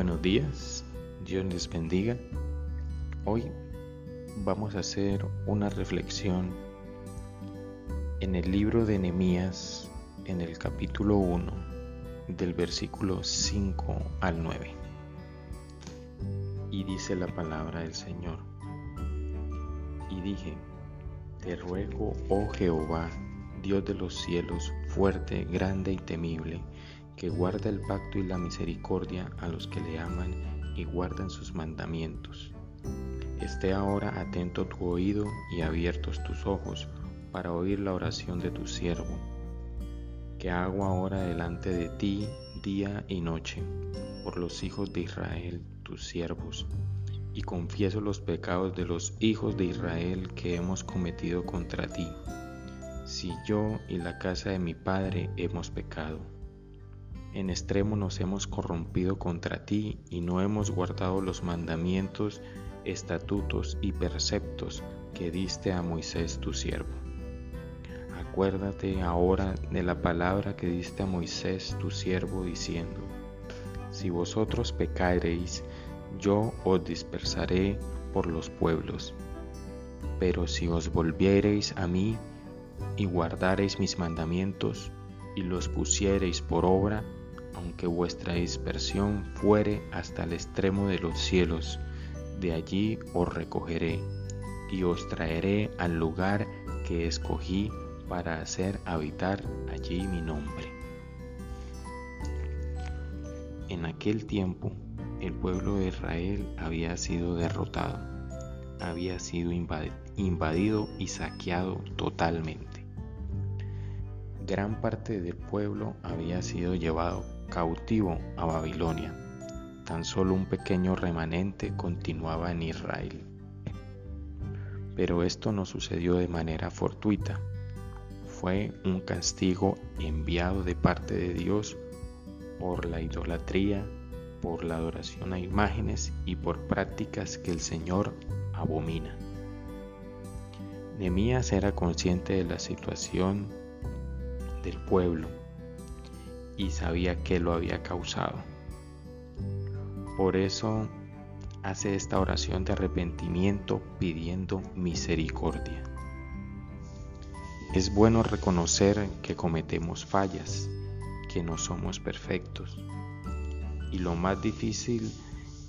Buenos días, Dios les bendiga. Hoy vamos a hacer una reflexión en el libro de Nehemías, en el capítulo 1, del versículo 5 al 9. Y dice la palabra del Señor. Y dije, te ruego, oh Jehová, Dios de los cielos, fuerte, grande y temible, que guarda el pacto y la misericordia a los que le aman y guardan sus mandamientos. Esté ahora atento tu oído y abiertos tus ojos para oír la oración de tu siervo, que hago ahora delante de ti día y noche, por los hijos de Israel, tus siervos, y confieso los pecados de los hijos de Israel que hemos cometido contra ti, si yo y la casa de mi padre hemos pecado en extremo nos hemos corrompido contra ti y no hemos guardado los mandamientos, estatutos y preceptos que diste a Moisés tu siervo. Acuérdate ahora de la palabra que diste a Moisés tu siervo diciendo, si vosotros pecareis, yo os dispersaré por los pueblos. Pero si os volviereis a mí y guardareis mis mandamientos y los pusiereis por obra, aunque vuestra dispersión fuere hasta el extremo de los cielos, de allí os recogeré y os traeré al lugar que escogí para hacer habitar allí mi nombre. En aquel tiempo el pueblo de Israel había sido derrotado, había sido invadido y saqueado totalmente. Gran parte del pueblo había sido llevado cautivo a Babilonia. Tan solo un pequeño remanente continuaba en Israel. Pero esto no sucedió de manera fortuita. Fue un castigo enviado de parte de Dios por la idolatría, por la adoración a imágenes y por prácticas que el Señor abomina. Nemías era consciente de la situación del pueblo y sabía que lo había causado. Por eso hace esta oración de arrepentimiento pidiendo misericordia. Es bueno reconocer que cometemos fallas, que no somos perfectos. Y lo más difícil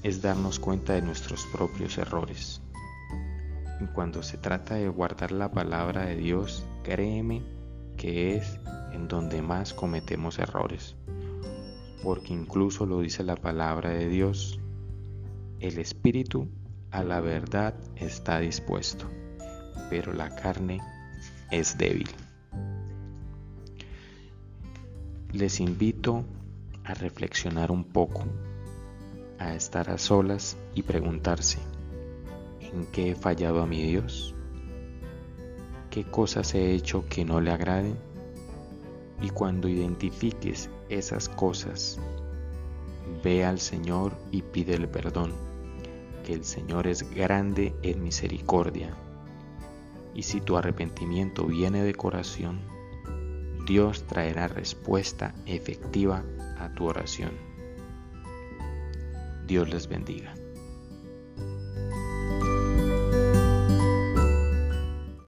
es darnos cuenta de nuestros propios errores. Y cuando se trata de guardar la palabra de Dios, créeme que es en donde más cometemos errores, porque incluso lo dice la palabra de Dios, el espíritu a la verdad está dispuesto, pero la carne es débil. Les invito a reflexionar un poco, a estar a solas y preguntarse, ¿en qué he fallado a mi Dios? ¿Qué cosas he hecho que no le agraden? Y cuando identifiques esas cosas, ve al Señor y pídele perdón, que el Señor es grande en misericordia. Y si tu arrepentimiento viene de corazón, Dios traerá respuesta efectiva a tu oración. Dios les bendiga.